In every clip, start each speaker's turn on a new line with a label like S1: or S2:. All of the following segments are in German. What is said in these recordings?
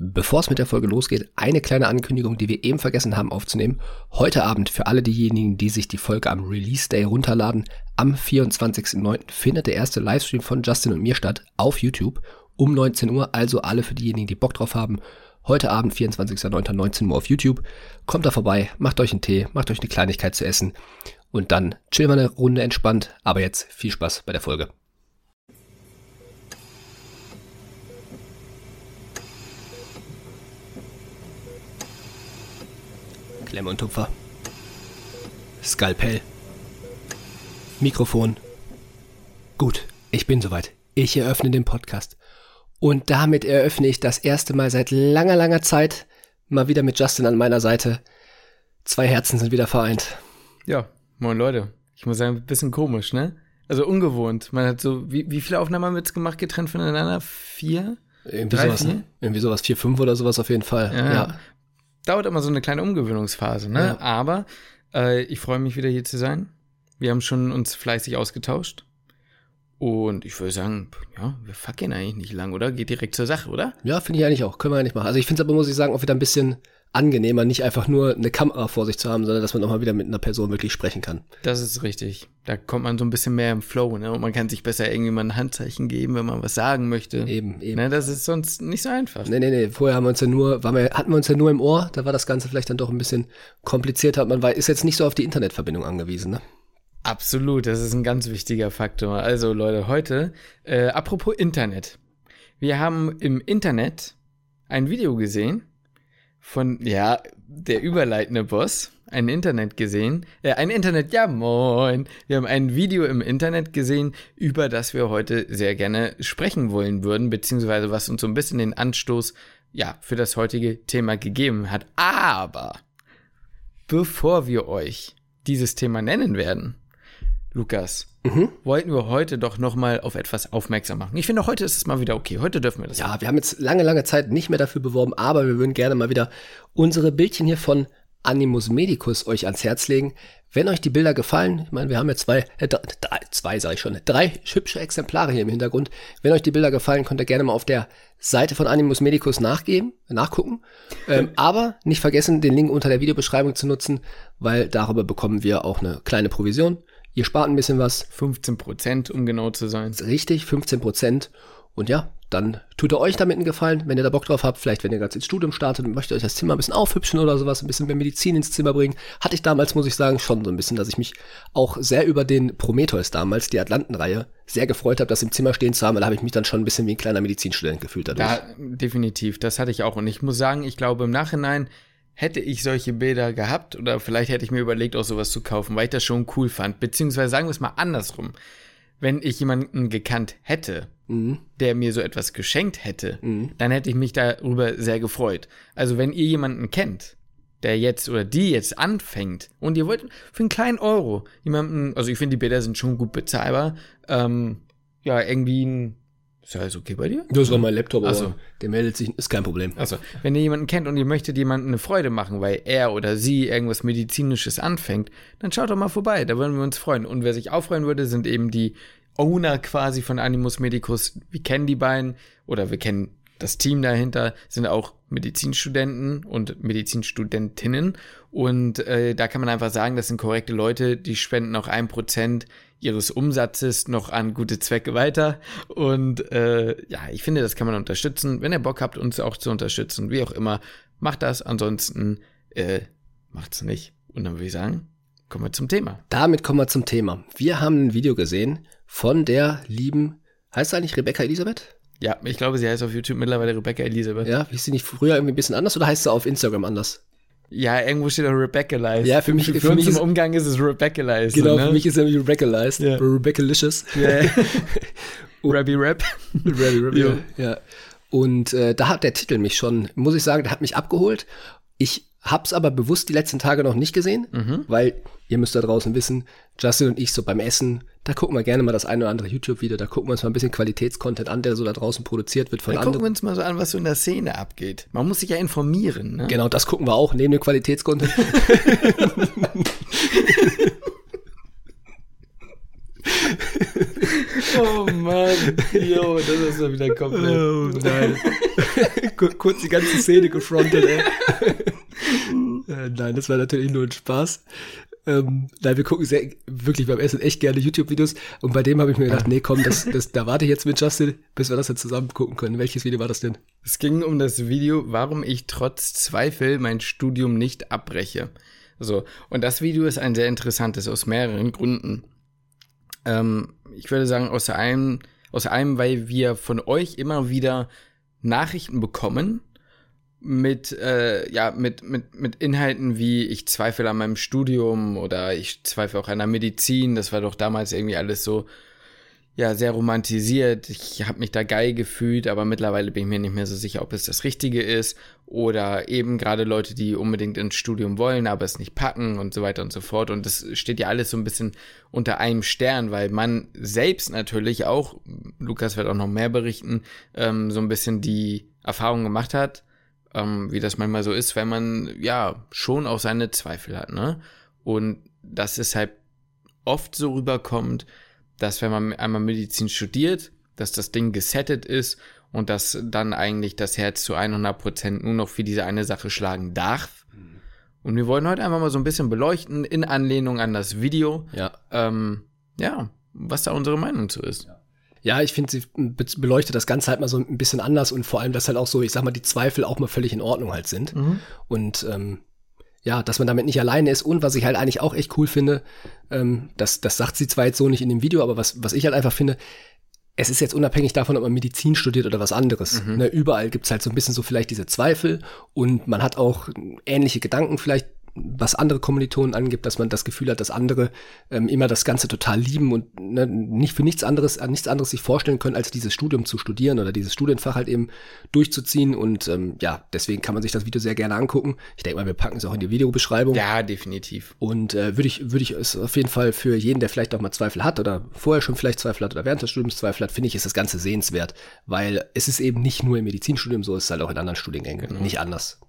S1: Bevor es mit der Folge losgeht, eine kleine Ankündigung, die wir eben vergessen haben aufzunehmen. Heute Abend für alle diejenigen, die sich die Folge am Release Day runterladen, am 24.09. findet der erste Livestream von Justin und mir statt auf YouTube um 19 Uhr. Also alle für diejenigen, die Bock drauf haben. Heute Abend, 24.09. 19 Uhr auf YouTube. Kommt da vorbei, macht euch einen Tee, macht euch eine Kleinigkeit zu essen und dann chillen wir eine Runde entspannt. Aber jetzt viel Spaß bei der Folge. Klemme und Tupfer. Skalpell. Mikrofon. Gut, ich bin soweit. Ich eröffne den Podcast. Und damit eröffne ich das erste Mal seit langer, langer Zeit mal wieder mit Justin an meiner Seite. Zwei Herzen sind wieder vereint.
S2: Ja, moin Leute. Ich muss sagen, ein bisschen komisch, ne? Also ungewohnt. Man hat so, wie, wie viele Aufnahmen haben wir jetzt gemacht, getrennt voneinander? Vier?
S1: Irgendwie
S2: Drei,
S1: sowas,
S2: vier?
S1: Irgendwie sowas, vier, fünf oder sowas auf jeden Fall.
S2: Ja.
S1: ja.
S2: Dauert immer so eine kleine Umgewöhnungsphase, ne?
S1: Ja.
S2: Aber äh, ich freue mich wieder hier zu sein. Wir haben schon uns fleißig ausgetauscht. Und ich würde sagen, ja, wir fucken eigentlich nicht lang, oder? Geht direkt zur Sache, oder?
S1: Ja, finde ich eigentlich auch. Können wir eigentlich machen. Also ich finde es aber, muss ich sagen, auch wieder ein bisschen angenehmer, nicht einfach nur eine Kamera vor sich zu haben, sondern dass man auch mal wieder mit einer Person wirklich sprechen kann.
S2: Das ist richtig. Da kommt man so ein bisschen mehr im Flow, ne? Und man kann sich besser irgendwie mal ein Handzeichen geben, wenn man was sagen möchte.
S1: Eben, eben.
S2: Ne, das ist sonst nicht so einfach.
S1: Nee, nee, nee. Vorher haben wir uns ja nur, waren wir, hatten wir uns ja nur im Ohr, da war das Ganze vielleicht dann doch ein bisschen komplizierter. Man war, ist jetzt nicht so auf die Internetverbindung angewiesen, ne?
S2: Absolut, das ist ein ganz wichtiger Faktor. Also Leute, heute, äh, apropos Internet. Wir haben im Internet ein Video gesehen von, ja, der überleitende Boss, ein Internet gesehen, äh, ein Internet, ja moin. Wir haben ein Video im Internet gesehen, über das wir heute sehr gerne sprechen wollen würden, beziehungsweise was uns so ein bisschen den Anstoß, ja, für das heutige Thema gegeben hat. Aber, bevor wir euch dieses Thema nennen werden, Lukas, wollten wir heute doch noch mal auf etwas aufmerksam machen. Ich finde, heute ist es mal wieder okay. Heute dürfen wir das.
S1: Ja, wir haben jetzt lange, lange Zeit nicht mehr dafür beworben, aber wir würden gerne mal wieder unsere Bildchen hier von Animus Medicus euch ans Herz legen. Wenn euch die Bilder gefallen, ich meine, wir haben ja zwei, äh, drei, drei, zwei sage ich schon, drei hübsche Exemplare hier im Hintergrund. Wenn euch die Bilder gefallen, könnt ihr gerne mal auf der Seite von Animus Medicus nachgeben, nachgucken. Ähm, aber nicht vergessen, den Link unter der Videobeschreibung zu nutzen, weil darüber bekommen wir auch eine kleine Provision. Ihr spart ein bisschen was,
S2: 15 Prozent, um genau zu sein.
S1: richtig, 15 Prozent. Und ja, dann tut ihr euch damit einen Gefallen, wenn ihr da Bock drauf habt. Vielleicht, wenn ihr ganz ins Studium startet und möchtet euch das Zimmer ein bisschen aufhübschen oder sowas, ein bisschen mehr Medizin ins Zimmer bringen. Hatte ich damals, muss ich sagen, schon so ein bisschen, dass ich mich auch sehr über den Prometheus damals, die Atlantenreihe, sehr gefreut habe, das im Zimmer stehen zu haben. Da habe ich mich dann schon ein bisschen wie ein kleiner Medizinstudent gefühlt dadurch.
S2: Ja, definitiv. Das hatte ich auch. Und ich muss sagen, ich glaube, im Nachhinein hätte ich solche Bilder gehabt oder vielleicht hätte ich mir überlegt, auch sowas zu kaufen, weil ich das schon cool fand. Beziehungsweise sagen wir es mal andersrum. Wenn ich jemanden gekannt hätte,
S1: Mhm.
S2: der mir so etwas geschenkt hätte, dann hätte ich mich darüber sehr gefreut. Also wenn ihr jemanden kennt, der jetzt oder die jetzt anfängt und ihr wollt für einen kleinen Euro jemanden, also ich finde die Bilder sind schon gut bezahlbar, ähm, ja, irgendwie ein, ist ja alles okay bei dir?
S1: Das war mein Laptop, aber
S2: Ach so.
S1: der meldet sich, ist kein Problem.
S2: Also, wenn ihr jemanden kennt und ihr möchtet jemandem eine Freude machen, weil er oder sie irgendwas Medizinisches anfängt, dann schaut doch mal vorbei, da würden wir uns freuen. Und wer sich auch freuen würde, sind eben die Owner quasi von Animus Medicus. Wir kennen die beiden oder wir kennen das Team dahinter, sind auch Medizinstudenten und Medizinstudentinnen. Und äh, da kann man einfach sagen, das sind korrekte Leute, die spenden auch ein Prozent ihres Umsatzes noch an gute Zwecke weiter. Und äh, ja, ich finde, das kann man unterstützen. Wenn ihr Bock habt, uns auch zu unterstützen, wie auch immer, macht das. Ansonsten äh, macht's nicht. Und dann würde ich sagen, kommen wir zum Thema.
S1: Damit kommen wir zum Thema. Wir haben ein Video gesehen von der lieben, heißt sie eigentlich Rebecca Elisabeth?
S2: Ja, ich glaube, sie heißt auf YouTube mittlerweile Rebecca Elisabeth.
S1: Ja, hieß sie nicht früher irgendwie ein bisschen anders oder heißt sie auf Instagram anders?
S2: Ja, irgendwo steht auch Rebecca Lies.
S1: Ja, für mich-
S2: für,
S1: für mich ist-
S2: im Umgang ist es Rebecca Lies.
S1: Genau,
S2: ne?
S1: für mich ist er nämlich Rebecca Lice,
S2: Ja.
S1: Rebecca Licious.
S2: Ja. Rabbi Rap.
S1: Rabbi, Rabbi,
S2: Ja.
S1: ja. Und äh, da hat der Titel mich schon, muss ich sagen, der hat mich abgeholt. Ich hab's aber bewusst die letzten Tage noch nicht gesehen,
S2: Mhm.
S1: weil ihr müsst da draußen wissen, Justin und ich so beim Essen, da gucken wir gerne mal das eine oder andere YouTube-Video, da gucken wir uns mal ein bisschen Qualitätscontent an, der so da draußen produziert wird von
S2: Dann gucken
S1: anderen.
S2: wir uns mal so an, was so in der Szene abgeht. Man muss sich ja informieren. Ne?
S1: Genau, das gucken wir auch, neben dem Qualitätscontent.
S2: Oh Mann, jo, das ist ja wieder komplett.
S1: Oh nein. Kurz die ganze Szene gefrontet, ey. äh, nein, das war natürlich nur ein Spaß. Ähm, nein, wir gucken sehr, wirklich beim Essen echt gerne YouTube-Videos. Und bei dem habe ich mir gedacht, nee, komm, das, das, da warte ich jetzt mit Justin, bis wir das dann zusammen gucken können. Welches Video war das denn?
S2: Es ging um das Video, warum ich trotz Zweifel mein Studium nicht abbreche. So. Und das Video ist ein sehr interessantes aus mehreren Gründen. Ähm, ich würde sagen, aus einem, aus einem, weil wir von euch immer wieder Nachrichten bekommen, mit, äh, ja, mit, mit, mit Inhalten wie ich zweifle an meinem Studium oder ich zweifle auch an der Medizin. Das war doch damals irgendwie alles so, ja, sehr romantisiert. Ich habe mich da geil gefühlt, aber mittlerweile bin ich mir nicht mehr so sicher, ob es das Richtige ist. Oder eben gerade Leute, die unbedingt ins Studium wollen, aber es nicht packen und so weiter und so fort. Und das steht ja alles so ein bisschen unter einem Stern, weil man selbst natürlich auch, Lukas wird auch noch mehr berichten, ähm, so ein bisschen die Erfahrung gemacht hat, ähm, wie das manchmal so ist, wenn man ja schon auch seine Zweifel hat, ne? Und dass es halt oft so rüberkommt, dass wenn man einmal Medizin studiert, dass das Ding gesettet ist und dass dann eigentlich das Herz zu 100 Prozent nur noch für diese eine Sache schlagen darf. Und wir wollen heute einfach mal so ein bisschen beleuchten in Anlehnung an das Video.
S1: Ja.
S2: Ähm, ja, was da unsere Meinung zu ist.
S1: Ja. Ja, ich finde, sie beleuchtet das Ganze halt mal so ein bisschen anders und vor allem, dass halt auch so, ich sag mal, die Zweifel auch mal völlig in Ordnung halt sind. Mhm. Und ähm, ja, dass man damit nicht alleine ist und was ich halt eigentlich auch echt cool finde, ähm, das, das sagt sie zwar jetzt so nicht in dem Video, aber was, was ich halt einfach finde, es ist jetzt unabhängig davon, ob man Medizin studiert oder was anderes. Mhm. Ne, überall gibt's halt so ein bisschen so vielleicht diese Zweifel und man hat auch ähnliche Gedanken vielleicht was andere Kommilitonen angibt, dass man das Gefühl hat, dass andere ähm, immer das Ganze total lieben und ne, nicht für nichts anderes, an nichts anderes sich vorstellen können, als dieses Studium zu studieren oder dieses Studienfach halt eben durchzuziehen. Und ähm, ja, deswegen kann man sich das Video sehr gerne angucken. Ich denke mal, wir packen es auch in die Videobeschreibung.
S2: Ja, definitiv.
S1: Und äh, würde ich, würde ich es auf jeden Fall für jeden, der vielleicht auch mal Zweifel hat oder vorher schon vielleicht Zweifel hat oder während des Studiums Zweifel hat, finde ich, ist das Ganze sehenswert, weil es ist eben nicht nur im Medizinstudium so, es ist halt auch in anderen Studiengängen genau. nicht anders.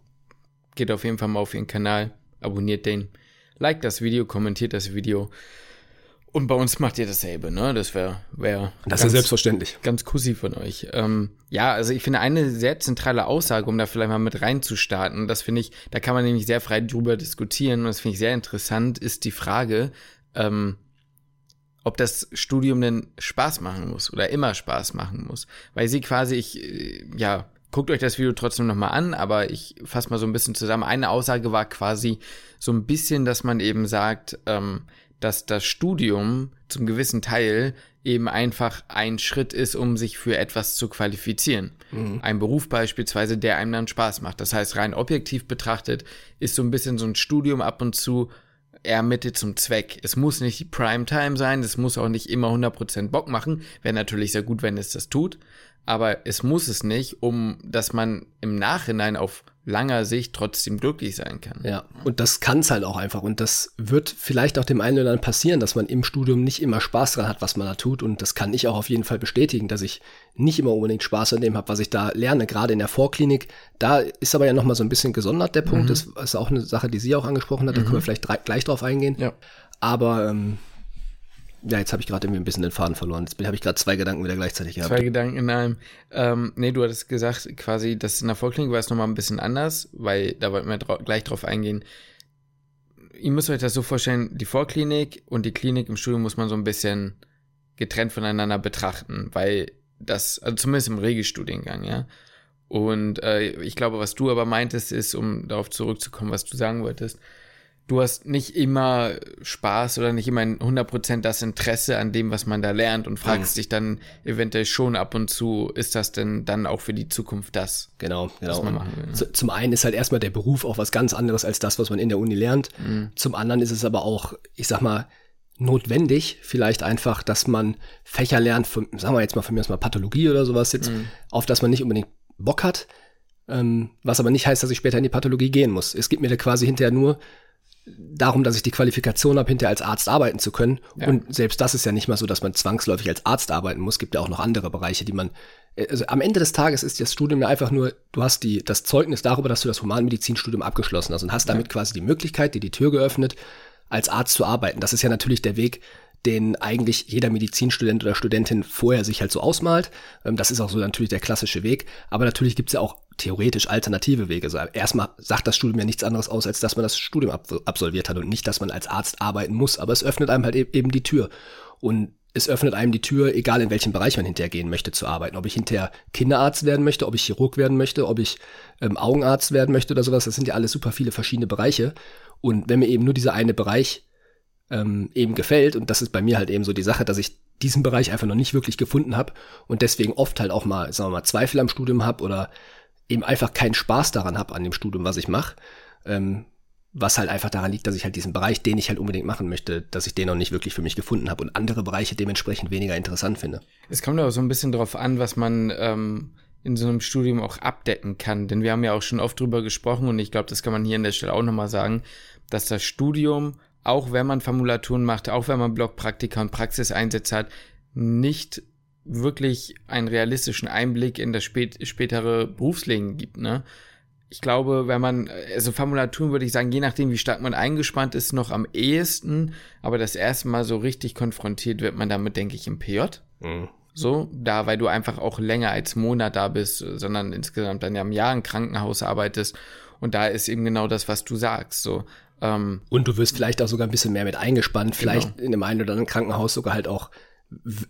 S2: Geht auf jeden Fall mal auf ihren Kanal abonniert den, liked das Video, kommentiert das Video. Und bei uns macht ihr dasselbe, ne? Das wäre wär
S1: Das ist ja selbstverständlich.
S2: Ganz kussi von euch. Ähm, ja, also ich finde eine sehr zentrale Aussage, um da vielleicht mal mit reinzustarten, das finde ich, da kann man nämlich sehr frei drüber diskutieren und das finde ich sehr interessant, ist die Frage, ähm, ob das Studium denn Spaß machen muss oder immer Spaß machen muss. Weil sie quasi, ich, äh, ja, guckt euch das Video trotzdem nochmal an, aber ich fasse mal so ein bisschen zusammen. Eine Aussage war quasi so ein bisschen, dass man eben sagt, ähm, dass das Studium zum gewissen Teil eben einfach ein Schritt ist, um sich für etwas zu qualifizieren. Mhm. Ein Beruf beispielsweise, der einem dann Spaß macht. Das heißt, rein objektiv betrachtet ist so ein bisschen so ein Studium ab und zu eher Mitte zum Zweck. Es muss nicht die Primetime sein, es muss auch nicht immer 100% Bock machen. Wäre natürlich sehr gut, wenn es das tut aber es muss es nicht, um dass man im Nachhinein auf langer Sicht trotzdem glücklich sein kann.
S1: Ja, und das kann es halt auch einfach. Und das wird vielleicht auch dem einen oder anderen passieren, dass man im Studium nicht immer Spaß dran hat, was man da tut. Und das kann ich auch auf jeden Fall bestätigen, dass ich nicht immer unbedingt Spaß an dem habe, was ich da lerne, gerade in der Vorklinik. Da ist aber ja nochmal so ein bisschen gesondert der Punkt. Mhm. Das ist auch eine Sache, die sie auch angesprochen hat. Da mhm. können wir vielleicht gleich drauf eingehen.
S2: Ja.
S1: Aber ähm, ja, jetzt habe ich gerade irgendwie ein bisschen den Faden verloren. Jetzt habe ich gerade zwei Gedanken wieder gleichzeitig
S2: gehabt. Zwei Gedanken in einem. Ähm, nee, du hattest gesagt, quasi, dass in der Vorklinik war es nochmal ein bisschen anders, weil da wollten wir dra gleich drauf eingehen. Ihr müsst euch das so vorstellen, die Vorklinik und die Klinik im Studium muss man so ein bisschen getrennt voneinander betrachten, weil das, also zumindest im Regelstudiengang, ja. Und äh, ich glaube, was du aber meintest, ist, um darauf zurückzukommen, was du sagen wolltest, du hast nicht immer Spaß oder nicht immer 100% das Interesse an dem, was man da lernt und fragst mhm. dich dann eventuell schon ab und zu, ist das denn dann auch für die Zukunft das?
S1: Genau, genau. Was man machen will, ne? Zum einen ist halt erstmal der Beruf auch was ganz anderes als das, was man in der Uni lernt. Mhm. Zum anderen ist es aber auch, ich sag mal, notwendig, vielleicht einfach, dass man Fächer lernt, von, sagen wir jetzt mal von mir aus mal Pathologie oder sowas jetzt, mhm. auf das man nicht unbedingt Bock hat, ähm, was aber nicht heißt, dass ich später in die Pathologie gehen muss. Es gibt mir da quasi hinterher nur darum, dass ich die Qualifikation habe, hinterher als Arzt arbeiten zu können. Ja. Und selbst das ist ja nicht mal so, dass man zwangsläufig als Arzt arbeiten muss. Es gibt ja auch noch andere Bereiche, die man. Also am Ende des Tages ist das Studium ja einfach nur, du hast die, das Zeugnis darüber, dass du das Humanmedizinstudium abgeschlossen hast und hast damit ja. quasi die Möglichkeit, dir die Tür geöffnet, als Arzt zu arbeiten. Das ist ja natürlich der Weg, den eigentlich jeder Medizinstudent oder Studentin vorher sich halt so ausmalt. Ähm, das ist auch so natürlich der klassische Weg. Aber natürlich gibt es ja auch theoretisch alternative Wege. Also erstmal sagt das Studium ja nichts anderes aus, als dass man das Studium absolviert hat und nicht, dass man als Arzt arbeiten muss. Aber es öffnet einem halt e-, eben die Tür. Und es öffnet einem die Tür, egal in welchem Bereich man hinterher gehen möchte, zu arbeiten. Ob ich hinterher Kinderarzt werden möchte, ob ich Chirurg werden möchte, ob ich ähm, Augenarzt werden möchte oder sowas. Das sind ja alles super viele verschiedene Bereiche. Und wenn mir eben nur dieser eine Bereich ähm, eben gefällt, und das ist bei mir halt eben so die Sache, dass ich diesen Bereich einfach noch nicht wirklich gefunden habe und deswegen oft halt auch mal, sagen wir mal, Zweifel am Studium habe oder eben einfach keinen Spaß daran habe an dem Studium, was ich mache. Ähm, was halt einfach daran liegt, dass ich halt diesen Bereich, den ich halt unbedingt machen möchte, dass ich den noch nicht wirklich für mich gefunden habe und andere Bereiche dementsprechend weniger interessant finde.
S2: Es kommt auch so ein bisschen darauf an, was man ähm, in so einem Studium auch abdecken kann. Denn wir haben ja auch schon oft drüber gesprochen und ich glaube, das kann man hier an der Stelle auch nochmal sagen, dass das Studium, auch wenn man Formulaturen macht, auch wenn man Blockpraktika und Praxiseinsätze hat, nicht wirklich einen realistischen Einblick in das spät, spätere Berufsleben gibt. Ne? ich glaube, wenn man, also Formulaturen würde ich sagen, je nachdem, wie stark man eingespannt ist, noch am ehesten, aber das erste Mal so richtig konfrontiert wird man damit, denke ich, im PJ. Mhm. So, da, weil du einfach auch länger als Monat da bist, sondern insgesamt dann ja im Jahr im Krankenhaus arbeitest. Und da ist eben genau das, was du sagst. So,
S1: ähm, und du wirst vielleicht auch sogar ein bisschen mehr mit eingespannt, vielleicht genau. in dem einen oder anderen Krankenhaus sogar halt auch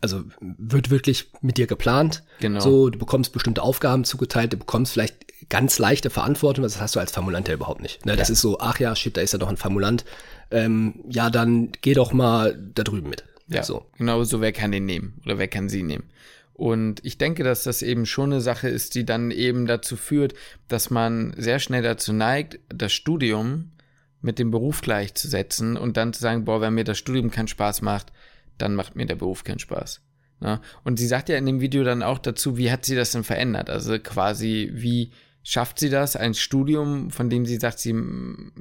S1: also wird wirklich mit dir geplant. Genau. So, du bekommst bestimmte Aufgaben zugeteilt, du bekommst vielleicht ganz leichte Verantwortung, das hast du als Formulant ja überhaupt nicht. Ne? Ja. Das ist so, ach ja, shit, da ist ja doch ein Formulant. Ähm, ja, dann geh doch mal da drüben mit.
S2: Ja, so. genau so, wer kann den nehmen oder wer kann sie nehmen. Und ich denke, dass das eben schon eine Sache ist, die dann eben dazu führt, dass man sehr schnell dazu neigt, das Studium mit dem Beruf gleichzusetzen und dann zu sagen, boah, wenn mir das Studium keinen Spaß macht, dann macht mir der Beruf keinen Spaß. Ne? Und sie sagt ja in dem Video dann auch dazu, wie hat sie das denn verändert? Also quasi, wie schafft sie das, ein Studium, von dem sie sagt, sie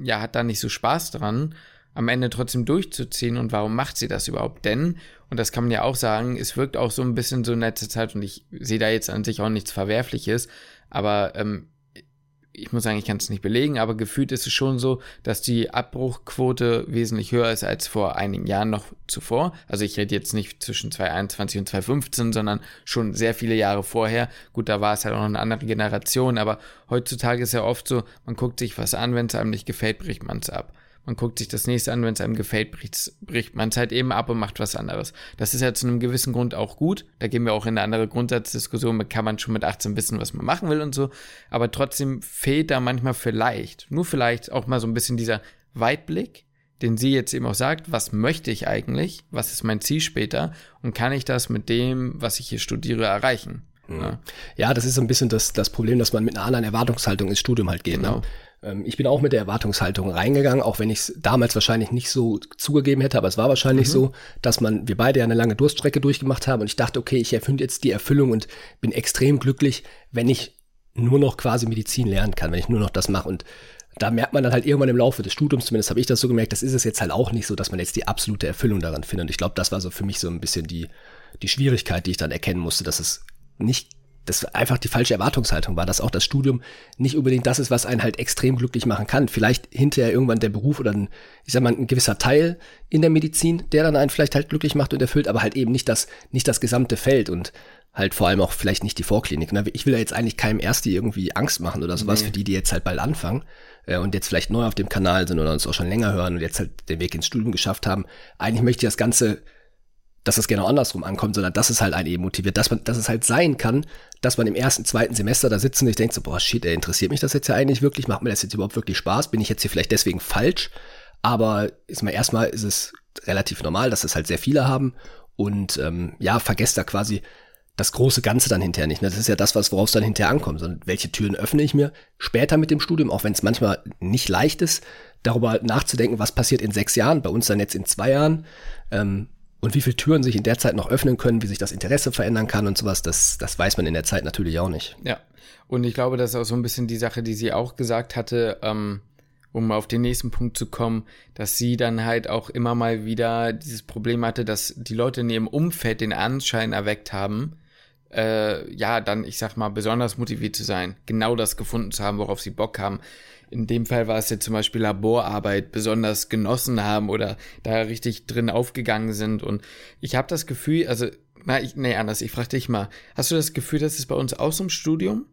S2: ja, hat da nicht so Spaß dran, am Ende trotzdem durchzuziehen und warum macht sie das überhaupt? Denn, und das kann man ja auch sagen, es wirkt auch so ein bisschen so in letzter Zeit und ich sehe da jetzt an sich auch nichts Verwerfliches, aber ähm, ich muss sagen, ich kann es nicht belegen, aber gefühlt ist es schon so, dass die Abbruchquote wesentlich höher ist als vor einigen Jahren noch zuvor. Also ich rede jetzt nicht zwischen 2021 und 2015, sondern schon sehr viele Jahre vorher. Gut, da war es halt auch noch eine andere Generation, aber heutzutage ist ja oft so, man guckt sich was an, wenn es einem nicht gefällt, bricht man es ab. Man guckt sich das nächste an, wenn es einem gefällt, bricht, bricht man es halt eben ab und macht was anderes. Das ist ja zu einem gewissen Grund auch gut. Da gehen wir auch in eine andere Grundsatzdiskussion. Kann man schon mit 18 wissen, was man machen will und so. Aber trotzdem fehlt da manchmal vielleicht, nur vielleicht auch mal so ein bisschen dieser Weitblick, den sie jetzt eben auch sagt, was möchte ich eigentlich? Was ist mein Ziel später? Und kann ich das mit dem, was ich hier studiere, erreichen?
S1: Ja, ja das ist so ein bisschen das, das Problem, dass man mit einer anderen Erwartungshaltung ins Studium halt geht. Ne? Genau. Ne? Ähm, ich bin auch mit der Erwartungshaltung reingegangen, auch wenn ich es damals wahrscheinlich nicht so zugegeben hätte, aber es war wahrscheinlich mhm. so, dass man, wir beide ja eine lange Durststrecke durchgemacht haben und ich dachte, okay, ich erfinde jetzt die Erfüllung und bin extrem glücklich, wenn ich nur noch quasi Medizin lernen kann, wenn ich nur noch das mache und da merkt man dann halt irgendwann im Laufe des Studiums, zumindest habe ich das so gemerkt, das ist es jetzt halt auch nicht so, dass man jetzt die absolute Erfüllung daran findet. Und ich glaube, das war so für mich so ein bisschen die, die Schwierigkeit, die ich dann erkennen musste, dass es nicht das einfach die falsche Erwartungshaltung war, dass auch das Studium nicht unbedingt das ist, was einen halt extrem glücklich machen kann. Vielleicht hinterher irgendwann der Beruf oder ein, ich sag mal, ein gewisser Teil in der Medizin, der dann einen vielleicht halt glücklich macht und erfüllt, aber halt eben nicht das, nicht das gesamte Feld und halt vor allem auch vielleicht nicht die Vorklinik. Ne? Ich will ja jetzt eigentlich keinem Ersti irgendwie Angst machen oder sowas nee. für die, die jetzt halt bald anfangen äh, und jetzt vielleicht neu auf dem Kanal sind oder uns auch schon länger hören und jetzt halt den Weg ins Studium geschafft haben. Eigentlich möchte ich das Ganze dass es genau andersrum ankommt, sondern dass es halt einen eben motiviert, dass man, dass es halt sein kann, dass man im ersten, zweiten Semester da sitzt und ich denke so, boah, shit, ey, interessiert mich das jetzt ja eigentlich wirklich? Macht mir das jetzt überhaupt wirklich Spaß? Bin ich jetzt hier vielleicht deswegen falsch? Aber ist mal erstmal ist es relativ normal, dass es halt sehr viele haben und ähm, ja, vergesst da quasi das große Ganze dann hinterher nicht. Ne? Das ist ja das, was worauf es dann hinterher ankommt. Sondern welche Türen öffne ich mir später mit dem Studium, auch wenn es manchmal nicht leicht ist, darüber nachzudenken, was passiert in sechs Jahren, bei uns dann jetzt in zwei Jahren. Ähm, und wie viele Türen sich in der Zeit noch öffnen können, wie sich das Interesse verändern kann und sowas, das, das weiß man in der Zeit natürlich auch nicht.
S2: Ja. Und ich glaube, das ist auch so ein bisschen die Sache, die sie auch gesagt hatte, ähm, um auf den nächsten Punkt zu kommen, dass sie dann halt auch immer mal wieder dieses Problem hatte, dass die Leute in ihrem Umfeld den Anschein erweckt haben, äh, ja, dann, ich sag mal, besonders motiviert zu sein, genau das gefunden zu haben, worauf sie Bock haben. In dem Fall war es jetzt zum Beispiel Laborarbeit besonders genossen haben oder da richtig drin aufgegangen sind. Und ich habe das Gefühl, also, na, ich, nee, anders, ich frage dich mal, hast du das Gefühl, dass es bei uns auch so im Studium?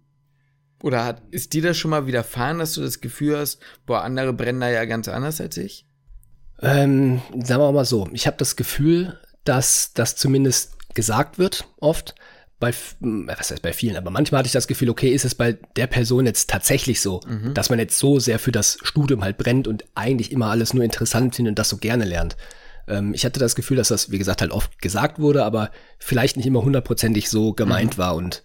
S2: Oder hat, ist dir das schon mal widerfahren, dass du das Gefühl hast, boah, andere brennen da ja ganz anders als ich?
S1: Ähm, sagen wir mal so, ich habe das Gefühl, dass das zumindest gesagt wird oft, bei, was heißt bei vielen, aber manchmal hatte ich das Gefühl, okay, ist es bei der Person jetzt tatsächlich so, mhm. dass man jetzt so sehr für das Studium halt brennt und eigentlich immer alles nur interessant findet und das so gerne lernt. Ähm, ich hatte das Gefühl, dass das, wie gesagt, halt oft gesagt wurde, aber vielleicht nicht immer hundertprozentig so gemeint mhm. war und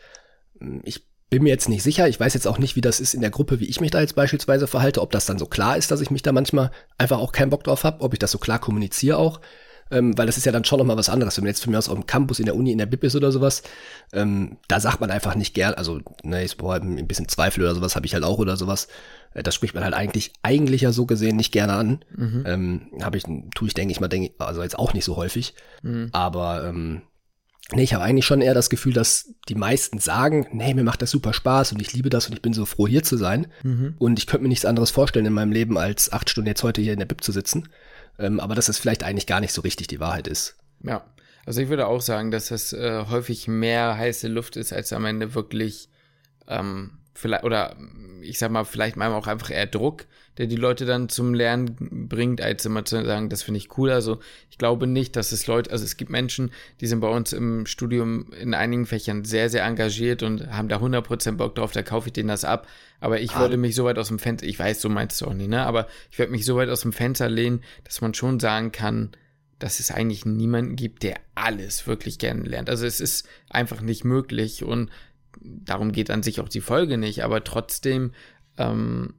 S1: hm, ich bin mir jetzt nicht sicher. Ich weiß jetzt auch nicht, wie das ist in der Gruppe, wie ich mich da jetzt beispielsweise verhalte, ob das dann so klar ist, dass ich mich da manchmal einfach auch keinen Bock drauf habe, ob ich das so klar kommuniziere auch ähm, weil das ist ja dann schon nochmal was anderes. Wenn man jetzt von mir aus auf dem Campus, in der Uni, in der Bib ist oder sowas, ähm, da sagt man einfach nicht gern, also, ne, ich brauche ein bisschen Zweifel oder sowas habe ich halt auch oder sowas. Äh, das spricht man halt eigentlich, eigentlich ja so gesehen nicht gerne an. Mhm. Ähm, habe ich, tue ich, denke ich mal, denke also jetzt auch nicht so häufig. Mhm. Aber ähm, Nee, ich habe eigentlich schon eher das Gefühl, dass die meisten sagen, nee, mir macht das super Spaß und ich liebe das und ich bin so froh, hier zu sein. Mhm. Und ich könnte mir nichts anderes vorstellen in meinem Leben, als acht Stunden jetzt heute hier in der Bib zu sitzen. Ähm, aber dass es vielleicht eigentlich gar nicht so richtig die Wahrheit ist.
S2: Ja, also ich würde auch sagen, dass das äh, häufig mehr heiße Luft ist, als am Ende wirklich ähm, vielleicht, oder ich sag mal, vielleicht manchmal auch einfach eher Druck, der die Leute dann zum Lernen bringt, als immer zu sagen, das finde ich cool. Also ich glaube nicht, dass es Leute, also es gibt Menschen, die sind bei uns im Studium in einigen Fächern sehr, sehr engagiert und haben da 100% Bock drauf, da kaufe ich denen das ab. Aber ich ah. würde mich so weit aus dem Fenster, ich weiß, so meinst du auch nicht, ne? Aber ich würde mich so weit aus dem Fenster lehnen, dass man schon sagen kann, dass es eigentlich niemanden gibt, der alles wirklich gerne lernt. Also es ist einfach nicht möglich und darum geht an sich auch die Folge nicht, aber trotzdem ähm,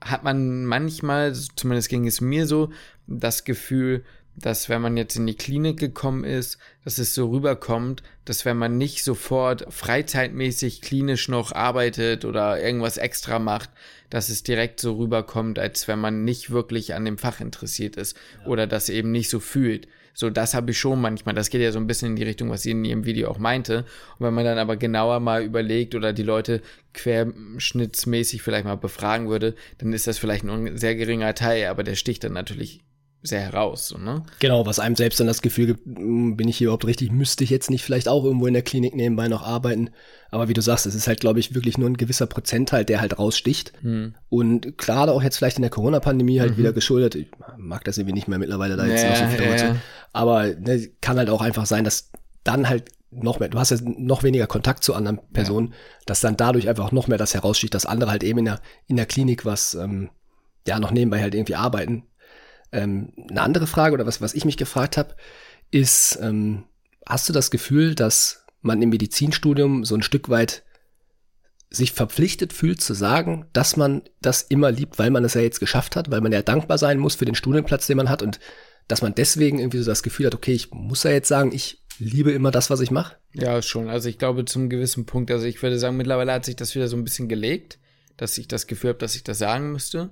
S2: hat man manchmal, zumindest ging es mir so, das Gefühl, dass wenn man jetzt in die Klinik gekommen ist, dass es so rüberkommt, dass wenn man nicht sofort freizeitmäßig klinisch noch arbeitet oder irgendwas extra macht, dass es direkt so rüberkommt, als wenn man nicht wirklich an dem Fach interessiert ist ja. oder das eben nicht so fühlt. So, das habe ich schon manchmal. Das geht ja so ein bisschen in die Richtung, was sie in ihrem Video auch meinte. Und wenn man dann aber genauer mal überlegt oder die Leute querschnittsmäßig vielleicht mal befragen würde, dann ist das vielleicht ein sehr geringer Teil, aber der sticht dann natürlich sehr heraus. So, ne?
S1: Genau, was einem selbst dann das Gefühl gibt, hm, bin ich hier überhaupt richtig, müsste ich jetzt nicht vielleicht auch irgendwo in der Klinik nebenbei noch arbeiten. Aber wie du sagst, es ist halt, glaube ich, wirklich nur ein gewisser Prozentteil, der halt raussticht. Hm. Und gerade auch jetzt vielleicht in der Corona-Pandemie halt mhm. wieder geschuldet. Ich mag das irgendwie nicht mehr mittlerweile da jetzt ja, noch so Leute. Ja. Aber ne, kann halt auch einfach sein, dass dann halt noch mehr, du hast ja noch weniger Kontakt zu anderen Personen, ja. dass dann dadurch einfach noch mehr das heraussticht, dass andere halt eben in der, in der Klinik was, ähm, ja, noch nebenbei halt irgendwie arbeiten. Ähm, eine andere Frage oder was, was ich mich gefragt habe, ist, ähm, hast du das Gefühl, dass man im Medizinstudium so ein Stück weit sich verpflichtet fühlt zu sagen, dass man das immer liebt, weil man es ja jetzt geschafft hat, weil man ja dankbar sein muss für den Studienplatz, den man hat und dass man deswegen irgendwie so das Gefühl hat, okay, ich muss ja jetzt sagen, ich liebe immer das, was ich mache?
S2: Ja, schon. Also ich glaube zum gewissen Punkt, also ich würde sagen, mittlerweile hat sich das wieder so ein bisschen gelegt, dass ich das Gefühl habe, dass ich das sagen müsste,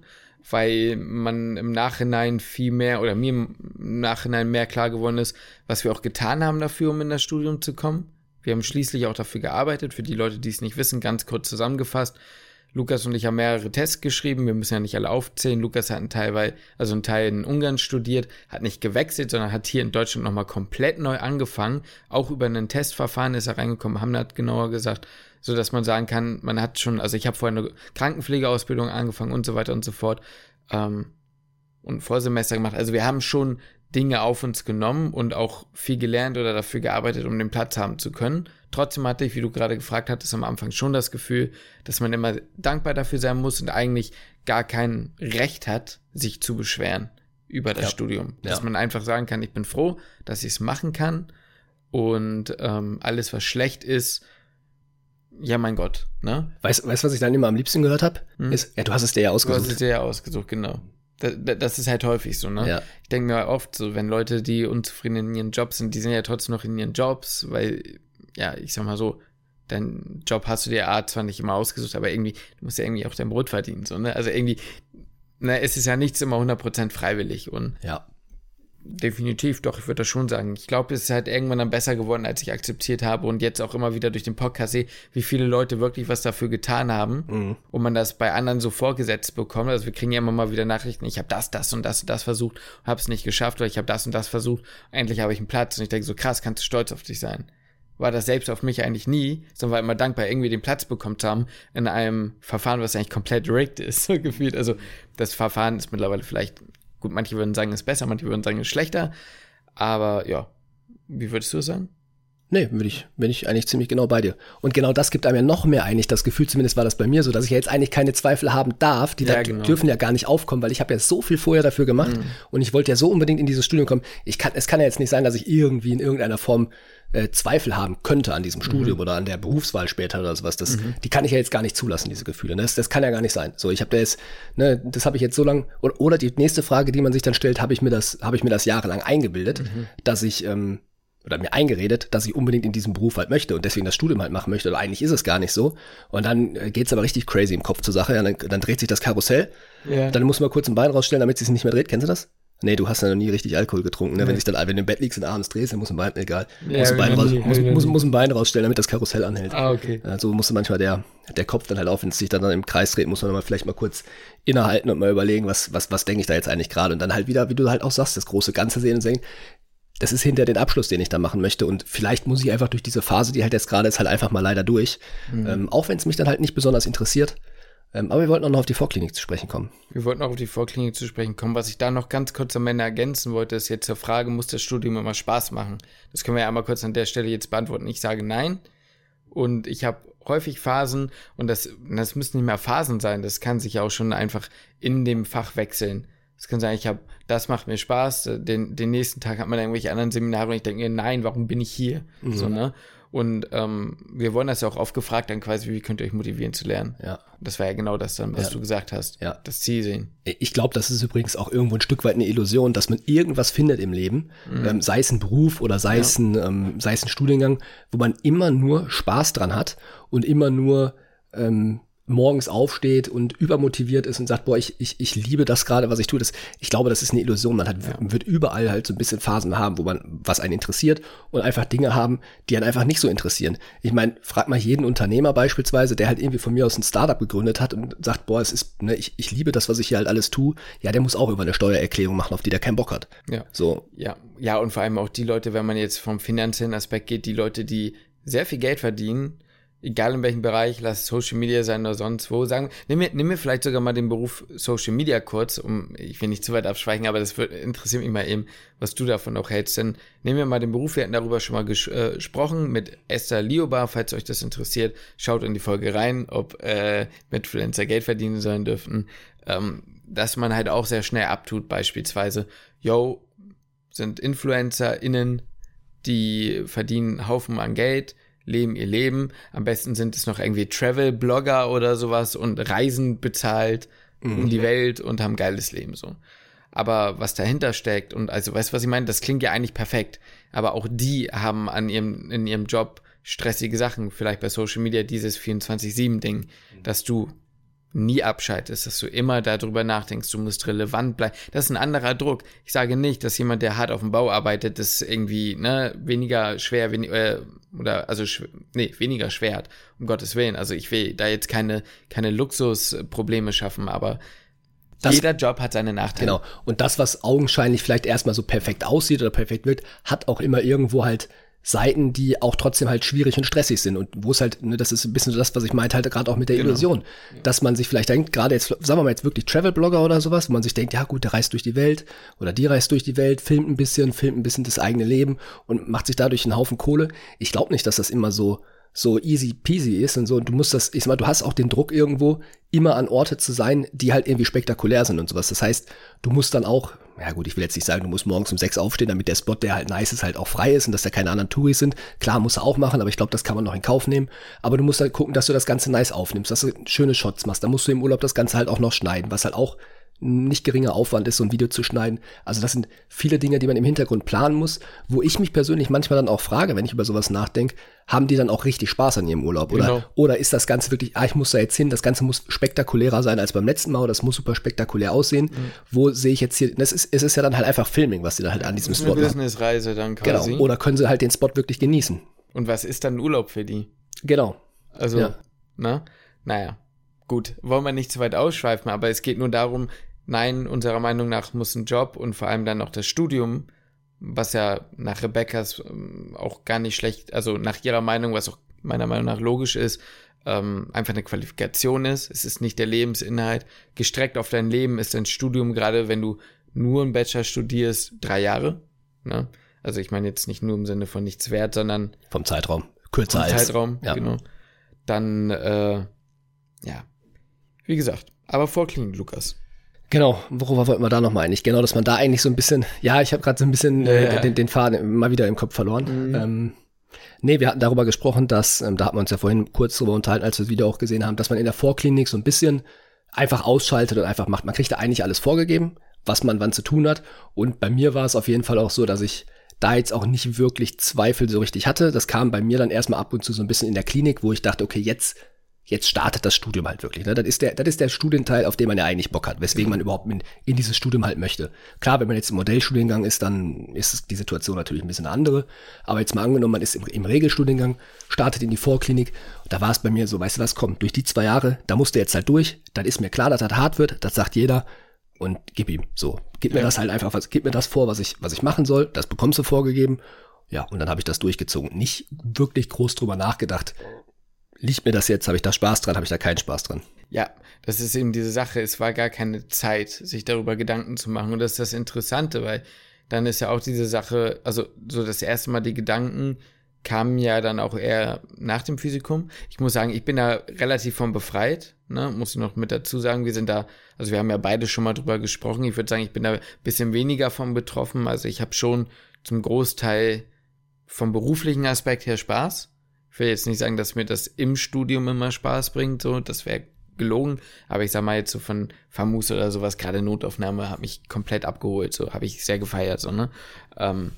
S2: weil man im Nachhinein viel mehr oder mir im Nachhinein mehr klar geworden ist, was wir auch getan haben dafür, um in das Studium zu kommen. Wir haben schließlich auch dafür gearbeitet. Für die Leute, die es nicht wissen, ganz kurz zusammengefasst. Lukas und ich haben mehrere Tests geschrieben. Wir müssen ja nicht alle aufzählen. Lukas hat einen Teil, also einen Teil in Ungarn studiert, hat nicht gewechselt, sondern hat hier in Deutschland nochmal komplett neu angefangen. Auch über ein Testverfahren ist er reingekommen. Hamna hat genauer gesagt, so dass man sagen kann, man hat schon, also ich habe vorher eine Krankenpflegeausbildung angefangen und so weiter und so fort. Ähm, und Vorsemester gemacht. Also wir haben schon Dinge auf uns genommen und auch viel gelernt oder dafür gearbeitet, um den Platz haben zu können. Trotzdem hatte ich, wie du gerade gefragt hattest, am Anfang schon das Gefühl, dass man immer dankbar dafür sein muss und eigentlich gar kein Recht hat, sich zu beschweren über das ja. Studium. Dass ja. man einfach sagen kann, ich bin froh, dass ich es machen kann und ähm, alles, was schlecht ist, ja, mein Gott, ne?
S1: Weißt du, was ich dann immer am liebsten gehört habe? Hm? Ist, ja, du hast es dir ja ausgesucht. Du hast
S2: es dir ja ausgesucht, genau. Das, das ist halt häufig so, ne? Ja. Ich denke mir oft so, wenn Leute, die unzufrieden in ihren Jobs sind, die sind ja trotzdem noch in ihren Jobs, weil, ja, ich sag mal so, dein Job hast du dir A zwar nicht immer ausgesucht, aber irgendwie, du musst ja irgendwie auch dein Brot verdienen, so, ne? Also irgendwie, ne, es ist ja nichts immer 100% freiwillig und.
S1: Ja.
S2: Definitiv, doch, ich würde das schon sagen. Ich glaube, es ist halt irgendwann dann besser geworden, als ich akzeptiert habe und jetzt auch immer wieder durch den Podcast sehe, wie viele Leute wirklich was dafür getan haben mhm. und man das bei anderen so vorgesetzt bekommt. Also wir kriegen ja immer mal wieder Nachrichten, ich habe das, das und das und das versucht, habe es nicht geschafft oder ich habe das und das versucht, endlich habe ich einen Platz und ich denke so, krass, kannst du stolz auf dich sein. War das selbst auf mich eigentlich nie, sondern war immer dankbar, irgendwie den Platz bekommen zu haben in einem Verfahren, was eigentlich komplett rigged ist, so gefühlt. Also das Verfahren ist mittlerweile vielleicht Gut, manche würden sagen, es ist besser, manche würden sagen, es ist schlechter. Aber ja, wie würdest du es sagen?
S1: Nee, bin ich, bin ich eigentlich ziemlich genau bei dir. Und genau das gibt einem ja noch mehr eigentlich das Gefühl, zumindest war das bei mir so, dass ich ja jetzt eigentlich keine Zweifel haben darf. Die ja, genau. dürfen ja gar nicht aufkommen, weil ich habe ja so viel vorher dafür gemacht mhm. und ich wollte ja so unbedingt in dieses Studium kommen. Ich kann, es kann ja jetzt nicht sein, dass ich irgendwie in irgendeiner Form äh, Zweifel haben könnte an diesem mhm. Studium oder an der Berufswahl später oder sowas. Das, mhm. Die kann ich ja jetzt gar nicht zulassen, diese Gefühle. Das, das kann ja gar nicht sein. So, ich habe da jetzt, ne, das habe ich jetzt so lange, oder, oder die nächste Frage, die man sich dann stellt, habe ich mir das, habe ich mir das jahrelang eingebildet, mhm. dass ich ähm, oder mir eingeredet, dass ich unbedingt in diesem Beruf halt möchte und deswegen das Studium halt machen möchte. Aber eigentlich ist es gar nicht so. Und dann äh, geht's aber richtig crazy im Kopf zur Sache. Ja, dann, dann dreht sich das Karussell. Ja. Dann muss man kurz ein Bein rausstellen, damit es sich nicht mehr dreht. Kennst du das? Nee, du hast ja noch nie richtig Alkohol getrunken. Ne? Nee. Wenn, sich dann, wenn du im Bett liegst und abends drehst, dann muss ein Bein, egal, ja, muss, ein Bein raus, muss, muss, muss, ein Bein rausstellen, damit das Karussell anhält. Ah, okay. Ja, so musste manchmal der, der Kopf dann halt auf, wenn es sich dann, dann im Kreis dreht, muss man mal vielleicht mal kurz innehalten und mal überlegen, was, was, was denke ich da jetzt eigentlich gerade. Und dann halt wieder, wie du halt auch sagst, das große Ganze sehen und denken, das ist hinter den Abschluss, den ich da machen möchte. Und vielleicht muss ich einfach durch diese Phase, die halt jetzt gerade ist, halt einfach mal leider durch. Mhm. Ähm, auch wenn es mich dann halt nicht besonders interessiert. Ähm, aber wir wollten auch noch auf die Vorklinik zu sprechen kommen.
S2: Wir wollten auch auf die Vorklinik zu sprechen kommen. Was ich da noch ganz kurz am Ende ergänzen wollte, ist jetzt zur Frage, muss das Studium immer Spaß machen? Das können wir ja einmal kurz an der Stelle jetzt beantworten. Ich sage nein. Und ich habe häufig Phasen, und das, das müssen nicht mehr Phasen sein, das kann sich auch schon einfach in dem Fach wechseln. Es kann sein, ich habe, das macht mir Spaß. Den, den nächsten Tag hat man irgendwelche anderen Seminare und ich denke mir, nein, warum bin ich hier? Mhm. So, ne? Und ähm, wir wurden das ja auch oft gefragt, dann quasi, wie könnt ihr euch motivieren zu lernen? Ja. Das war ja genau das dann, was ja. du gesagt hast. Ja. Das Ziel sehen.
S1: Ich glaube, das ist übrigens auch irgendwo ein Stück weit eine Illusion, dass man irgendwas findet im Leben, mhm. ähm, sei es ein Beruf oder sei, ja. es ein, ähm, sei es ein Studiengang, wo man immer nur Spaß dran hat und immer nur ähm, morgens aufsteht und übermotiviert ist und sagt, boah, ich, ich, ich liebe das gerade, was ich tue. Das, ich glaube, das ist eine Illusion. Man hat, ja. wird überall halt so ein bisschen Phasen haben, wo man, was einen interessiert und einfach Dinge haben, die einen einfach nicht so interessieren. Ich meine, frag mal jeden Unternehmer beispielsweise, der halt irgendwie von mir aus ein Startup gegründet hat und sagt, boah, es ist, ne, ich, ich liebe das, was ich hier halt alles tue. Ja, der muss auch über eine Steuererklärung machen, auf die der keinen Bock hat.
S2: Ja. So. Ja, ja, und vor allem auch die Leute, wenn man jetzt vom finanziellen Aspekt geht, die Leute, die sehr viel Geld verdienen, egal in welchem Bereich, lass Social Media sein oder sonst wo, sagen, nimm mir, nimm mir vielleicht sogar mal den Beruf Social Media kurz, um, ich will nicht zu weit abschweichen, aber das interessiert mich mal eben, was du davon auch hältst, denn nehmen wir mal den Beruf, wir hatten darüber schon mal ges äh, gesprochen mit Esther Liobar, falls euch das interessiert, schaut in die Folge rein, ob äh, Influencer Geld verdienen sollen dürften, ähm, dass man halt auch sehr schnell abtut, beispielsweise, yo, sind InfluencerInnen, die verdienen Haufen an Geld, leben ihr Leben. Am besten sind es noch irgendwie Travel-Blogger oder sowas und reisen bezahlt mhm. um die Welt und haben geiles Leben so. Aber was dahinter steckt und also, weißt du, was ich meine? Das klingt ja eigentlich perfekt. Aber auch die haben an ihrem, in ihrem Job stressige Sachen. Vielleicht bei Social Media dieses 24-7-Ding, mhm. dass du nie abschaltest, dass du immer darüber nachdenkst, du musst relevant bleiben. Das ist ein anderer Druck. Ich sage nicht, dass jemand, der hart auf dem Bau arbeitet, das irgendwie ne, weniger schwer, wenig, äh, oder also nee, weniger schwer hat, um Gottes Willen. Also ich will da jetzt keine, keine Luxusprobleme schaffen, aber das, jeder Job hat seine Nachteile.
S1: Genau. Und das, was augenscheinlich vielleicht erstmal so perfekt aussieht oder perfekt wirkt, hat auch immer irgendwo halt Seiten, die auch trotzdem halt schwierig und stressig sind und wo es halt, ne, das ist ein bisschen das, was ich meinte, halt gerade auch mit der genau. Illusion, dass man sich vielleicht denkt, gerade jetzt, sagen wir mal jetzt wirklich Travel-Blogger oder sowas, wo man sich denkt, ja gut, der reist durch die Welt oder die reist durch die Welt, filmt ein bisschen, filmt ein bisschen das eigene Leben und macht sich dadurch einen Haufen Kohle. Ich glaube nicht, dass das immer so so easy peasy ist und so. Und du musst das, ich sag mal, du hast auch den Druck irgendwo, immer an Orte zu sein, die halt irgendwie spektakulär sind und sowas. Das heißt, du musst dann auch, ja gut, ich will jetzt nicht sagen, du musst morgens um sechs aufstehen, damit der Spot, der halt nice ist, halt auch frei ist und dass da keine anderen Touris sind. Klar, musst du auch machen, aber ich glaube, das kann man noch in Kauf nehmen. Aber du musst halt gucken, dass du das Ganze nice aufnimmst, dass du schöne Shots machst. Da musst du im Urlaub das Ganze halt auch noch schneiden, was halt auch nicht geringer Aufwand ist, so ein Video zu schneiden. Also das sind viele Dinge, die man im Hintergrund planen muss, wo ich mich persönlich manchmal dann auch frage, wenn ich über sowas nachdenke, haben die dann auch richtig Spaß an ihrem Urlaub? Oder, genau. oder ist das Ganze wirklich, ah, ich muss da jetzt hin, das Ganze muss spektakulärer sein als beim letzten Mal, oder das muss super spektakulär aussehen. Mhm. Wo sehe ich jetzt hier, das ist, es ist ja dann halt einfach Filming, was sie da halt an diesem Spot
S2: machen. Businessreise dann quasi.
S1: Genau. Oder können sie halt den Spot wirklich genießen.
S2: Und was ist dann Urlaub für die?
S1: Genau.
S2: Also, ja. ne? Naja. Gut, wollen wir nicht zu weit ausschweifen, aber es geht nur darum, nein, unserer Meinung nach muss ein Job und vor allem dann noch das Studium, was ja nach Rebecca's ähm, auch gar nicht schlecht, also nach ihrer Meinung, was auch meiner Meinung nach logisch ist, ähm, einfach eine Qualifikation ist. Es ist nicht der Lebensinhalt. Gestreckt auf dein Leben ist dein Studium, gerade wenn du nur einen Bachelor studierst, drei Jahre. Ne? Also ich meine jetzt nicht nur im Sinne von nichts wert, sondern
S1: vom Zeitraum. Kürzer vom
S2: als. Zeitraum, ja. genau. Dann, äh, ja. Wie gesagt, aber vorklingen, Lukas.
S1: Genau, worüber wollten wir da nochmal eigentlich? Genau, dass man da eigentlich so ein bisschen, ja, ich habe gerade so ein bisschen äh, ja. den, den Faden mal wieder im Kopf verloren. Mhm. Ähm, nee, wir hatten darüber gesprochen, dass, ähm, da hatten wir uns ja vorhin kurz drüber unterhalten, als wir das Video auch gesehen haben, dass man in der Vorklinik so ein bisschen einfach ausschaltet und einfach macht. Man kriegt da eigentlich alles vorgegeben, was man wann zu tun hat. Und bei mir war es auf jeden Fall auch so, dass ich da jetzt auch nicht wirklich Zweifel so richtig hatte. Das kam bei mir dann erstmal ab und zu so ein bisschen in der Klinik, wo ich dachte, okay, jetzt jetzt startet das Studium halt wirklich. Ne? Das, ist der, das ist der Studienteil, auf den man ja eigentlich Bock hat, weswegen man überhaupt in, in dieses Studium halt möchte. Klar, wenn man jetzt im Modellstudiengang ist, dann ist die Situation natürlich ein bisschen eine andere. Aber jetzt mal angenommen, man ist im, im Regelstudiengang, startet in die Vorklinik. da war es bei mir so, weißt du was, komm, durch die zwei Jahre, da musst du jetzt halt durch. Dann ist mir klar, dass das hart wird, das sagt jeder. Und gib ihm so. Gib mir ja. das halt einfach, was, gib mir das vor, was ich, was ich machen soll. Das bekommst du vorgegeben. Ja, und dann habe ich das durchgezogen. Nicht wirklich groß drüber nachgedacht liegt mir das jetzt, habe ich da Spaß dran, habe ich da keinen Spaß dran.
S2: Ja, das ist eben diese Sache, es war gar keine Zeit, sich darüber Gedanken zu machen. Und das ist das Interessante, weil dann ist ja auch diese Sache, also so das erste Mal die Gedanken kamen ja dann auch eher nach dem Physikum. Ich muss sagen, ich bin da relativ von befreit, ne? muss ich noch mit dazu sagen. Wir sind da, also wir haben ja beide schon mal drüber gesprochen. Ich würde sagen, ich bin da ein bisschen weniger von betroffen. Also ich habe schon zum Großteil vom beruflichen Aspekt her Spaß. Ich will jetzt nicht sagen, dass mir das im Studium immer Spaß bringt, so, das wäre gelogen, aber ich sag mal jetzt so von Famus oder sowas, gerade Notaufnahme, hat mich komplett abgeholt, so, habe ich sehr gefeiert, so, ne? Ähm,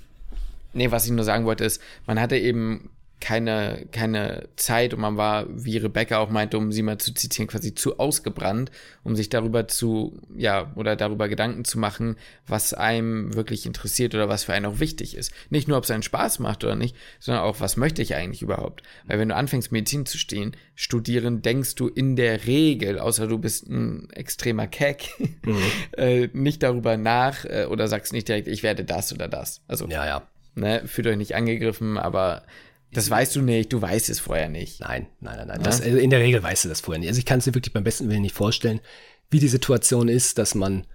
S2: nee, was ich nur sagen wollte ist, man hatte eben keine, keine Zeit und man war, wie Rebecca auch meinte, um sie mal zu zitieren, quasi zu ausgebrannt, um sich darüber zu, ja, oder darüber Gedanken zu machen, was einem wirklich interessiert oder was für einen auch wichtig ist. Nicht nur, ob es einen Spaß macht oder nicht, sondern auch, was möchte ich eigentlich überhaupt? Weil wenn du anfängst, Medizin zu stehen, studieren, denkst du in der Regel, außer du bist ein extremer Keck, mhm. äh, nicht darüber nach äh, oder sagst nicht direkt, ich werde das oder das. Also,
S1: ja, ja.
S2: Ne, fühlt euch nicht angegriffen, aber das weißt du nicht, du weißt es vorher nicht.
S1: Nein, nein, nein, nein. Das, also in der Regel weißt du das vorher nicht. Also ich kann es dir wirklich beim besten Willen nicht vorstellen, wie die Situation ist, dass man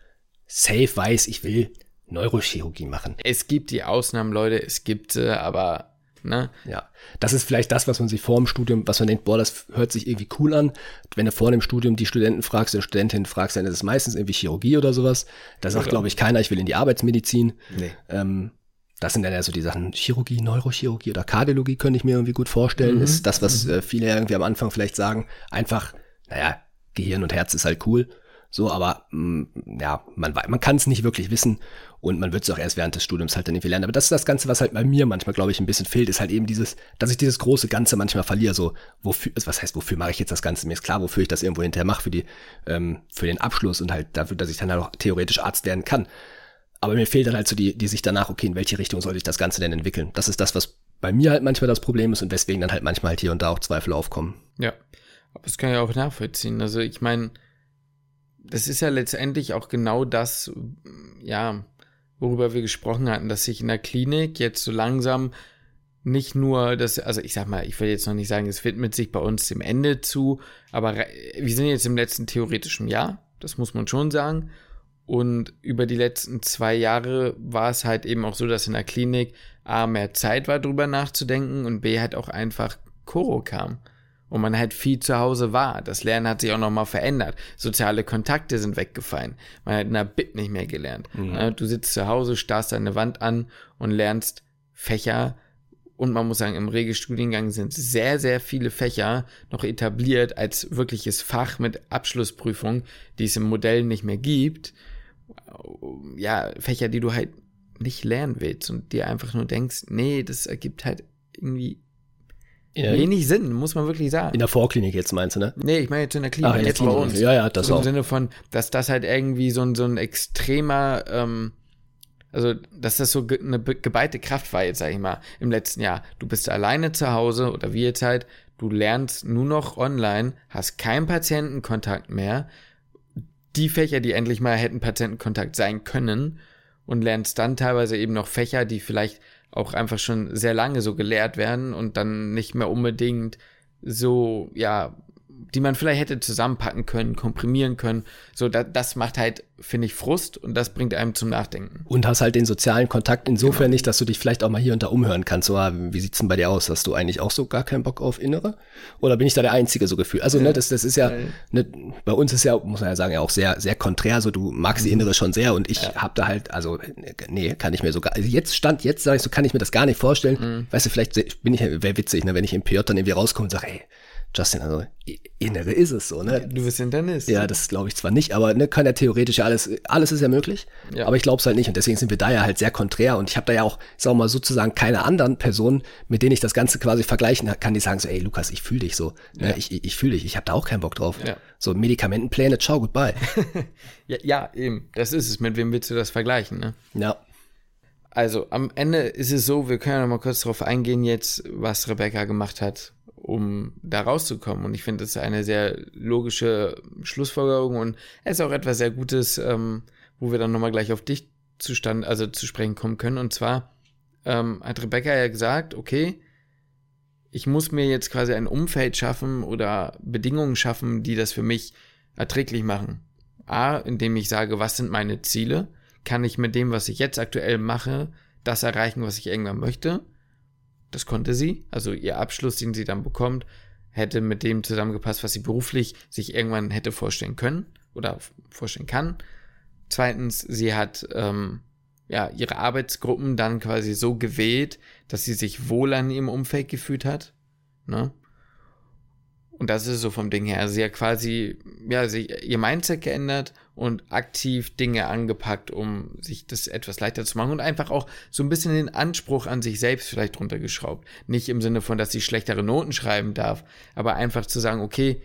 S1: safe weiß, ich will Neurochirurgie machen.
S2: Es gibt die Ausnahmen, Leute, es gibt sie, aber Ne?
S1: Ja, das ist vielleicht das, was man sich vor dem Studium, was man denkt, boah, das hört sich irgendwie cool an. Wenn du vor dem Studium die Studenten fragst, die Studentin fragst, dann ist es meistens irgendwie Chirurgie oder sowas. Da sagt, glaube ich, keiner, ich will in die Arbeitsmedizin. Nee. Ähm, das sind dann ja so die Sachen Chirurgie, Neurochirurgie oder Kardiologie könnte ich mir irgendwie gut vorstellen. Mhm. Ist das, was äh, viele irgendwie am Anfang vielleicht sagen, einfach, naja, Gehirn und Herz ist halt cool. So, aber mh, mm, ja, man, man kann es nicht wirklich wissen und man wird es auch erst während des Studiums halt dann irgendwie lernen. Aber das ist das Ganze, was halt bei mir manchmal, glaube ich, ein bisschen fehlt, ist halt eben dieses, dass ich dieses große Ganze manchmal verliere. So, wofür, also was heißt, wofür mache ich jetzt das Ganze? Mir ist klar, wofür ich das irgendwo hinterher mache für die, ähm, für den Abschluss und halt dafür, dass ich dann halt auch theoretisch Arzt werden kann. Aber mir fehlt dann halt so die, die Sicht danach, okay, in welche Richtung soll ich das Ganze denn entwickeln? Das ist das, was bei mir halt manchmal das Problem ist und weswegen dann halt manchmal halt hier und da auch Zweifel aufkommen.
S2: Ja, aber das kann ich auch nachvollziehen. Also ich meine, das ist ja letztendlich auch genau das, ja, worüber wir gesprochen hatten, dass sich in der Klinik jetzt so langsam nicht nur das, also ich sag mal, ich will jetzt noch nicht sagen, es widmet sich bei uns dem Ende zu, aber wir sind jetzt im letzten theoretischen Jahr, das muss man schon sagen. Und über die letzten zwei Jahre war es halt eben auch so, dass in der Klinik A, mehr Zeit war, drüber nachzudenken und B, halt auch einfach Koro kam. Und man halt viel zu Hause war. Das Lernen hat sich auch nochmal verändert. Soziale Kontakte sind weggefallen. Man hat in der Bit nicht mehr gelernt. Mhm. Du sitzt zu Hause, starrst deine Wand an und lernst Fächer Und man muss sagen, im Regelstudiengang sind sehr, sehr viele Fächer noch etabliert als wirkliches Fach mit Abschlussprüfung, die es im Modell nicht mehr gibt. Ja, Fächer, die du halt nicht lernen willst und dir einfach nur denkst, nee, das ergibt halt irgendwie
S1: Ja,
S2: wenig Sinn, muss man wirklich sagen.
S1: In der Vorklinik jetzt meinst du, ne?
S2: Nee, ich meine jetzt in der Klinik,
S1: Ach, in der
S2: jetzt bei
S1: Klinik.
S2: uns.
S1: Ja, ja, das
S2: so Im
S1: auch.
S2: Sinne von, dass das halt irgendwie so ein, so ein extremer, ähm, also dass das so ge eine geballte Kraft war jetzt, sag ich mal, im letzten Jahr. Du bist alleine zu Hause oder wie jetzt halt, du lernst nur noch online, hast keinen Patientenkontakt mehr. Die Fächer, die endlich mal hätten Patientenkontakt sein können und lernst dann teilweise eben noch Fächer, die vielleicht auch einfach schon sehr lange so gelehrt werden und dann nicht mehr unbedingt so, ja, die man vielleicht hätte zusammenpacken können, komprimieren können. So, da, das macht halt, finde ich, Frust und das bringt einem zum Nachdenken.
S1: Und hast halt den sozialen Kontakt insofern
S2: Genau.
S1: nicht, dass du dich vielleicht auch mal hier und da umhören kannst. So, ah, wie sieht's denn bei dir aus? Hast du eigentlich auch so gar keinen Bock auf Innere? Oder bin ich da der Einzige so gefühlt? Also, ne, das, das ist ja, ne, bei uns ist ja, muss man ja sagen, ja auch sehr, sehr konträr. So, du magst
S2: Mhm.
S1: die Innere schon sehr und ich hab da halt, also, nee, kann ich mir sogar, also jetzt stand, jetzt sage ich so, kann ich mir das gar nicht vorstellen.
S2: Mhm.
S1: Weißt du, vielleicht bin ich, wäre witzig, ne, wenn ich im PJ dann irgendwie rauskomme und sage, ey, Justin, also, Innere ist es so, ne?
S2: Du bist Internist.
S1: Ja, das glaube ich zwar nicht, aber ne, kann ja theoretisch ja alles, alles ist ja möglich.
S2: Ja.
S1: Aber ich glaube es halt nicht und deswegen sind wir da ja halt sehr konträr und ich habe da ja auch, sag mal, sozusagen keine anderen Personen, mit denen ich das Ganze quasi vergleichen kann, die sagen so, ey Lukas, ich fühle dich so, ne,
S2: Ja.
S1: ich, ich, ich fühle dich, ich habe da auch keinen Bock drauf.
S2: Ja.
S1: So Medikamentenpläne, ciao, goodbye.
S2: Ja, ja, eben. Das ist es. Mit wem willst du das vergleichen, ne?
S1: ja,
S2: Also, am Ende ist es so, wir können ja noch mal kurz darauf eingehen jetzt, was Rebecca gemacht hat, um da rauszukommen. Und ich finde, das ist eine sehr logische Schlussfolgerung und es ist auch etwas sehr Gutes, ähm, wo wir dann nochmal gleich auf dich zustand, also zu sprechen kommen können. Und zwar ähm, hat Rebecca ja gesagt, okay, ich muss mir jetzt quasi ein Umfeld schaffen oder Bedingungen schaffen, die das für mich erträglich machen. A, indem ich sage, was sind meine Ziele? Kann ich mit dem, was ich jetzt aktuell mache, das erreichen, was ich irgendwann möchte? Das konnte sie. Also ihr Abschluss, den sie dann bekommt, hätte mit dem zusammengepasst, was sie beruflich sich irgendwann hätte vorstellen können oder vorstellen kann. Zweitens, sie hat ähm, ja ihre Arbeitsgruppen dann quasi so gewählt, dass sie sich wohl an ihrem Umfeld gefühlt hat. Ne? Und das ist so vom Ding her. Also sie hat quasi, ja, sie, ihr Mindset geändert und aktiv Dinge angepackt, um sich das etwas leichter zu machen und einfach auch so ein bisschen den Anspruch an sich selbst vielleicht runtergeschraubt. Nicht im Sinne von, dass sie schlechtere Noten schreiben darf, aber einfach zu sagen, okay,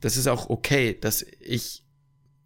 S2: das ist auch okay, dass ich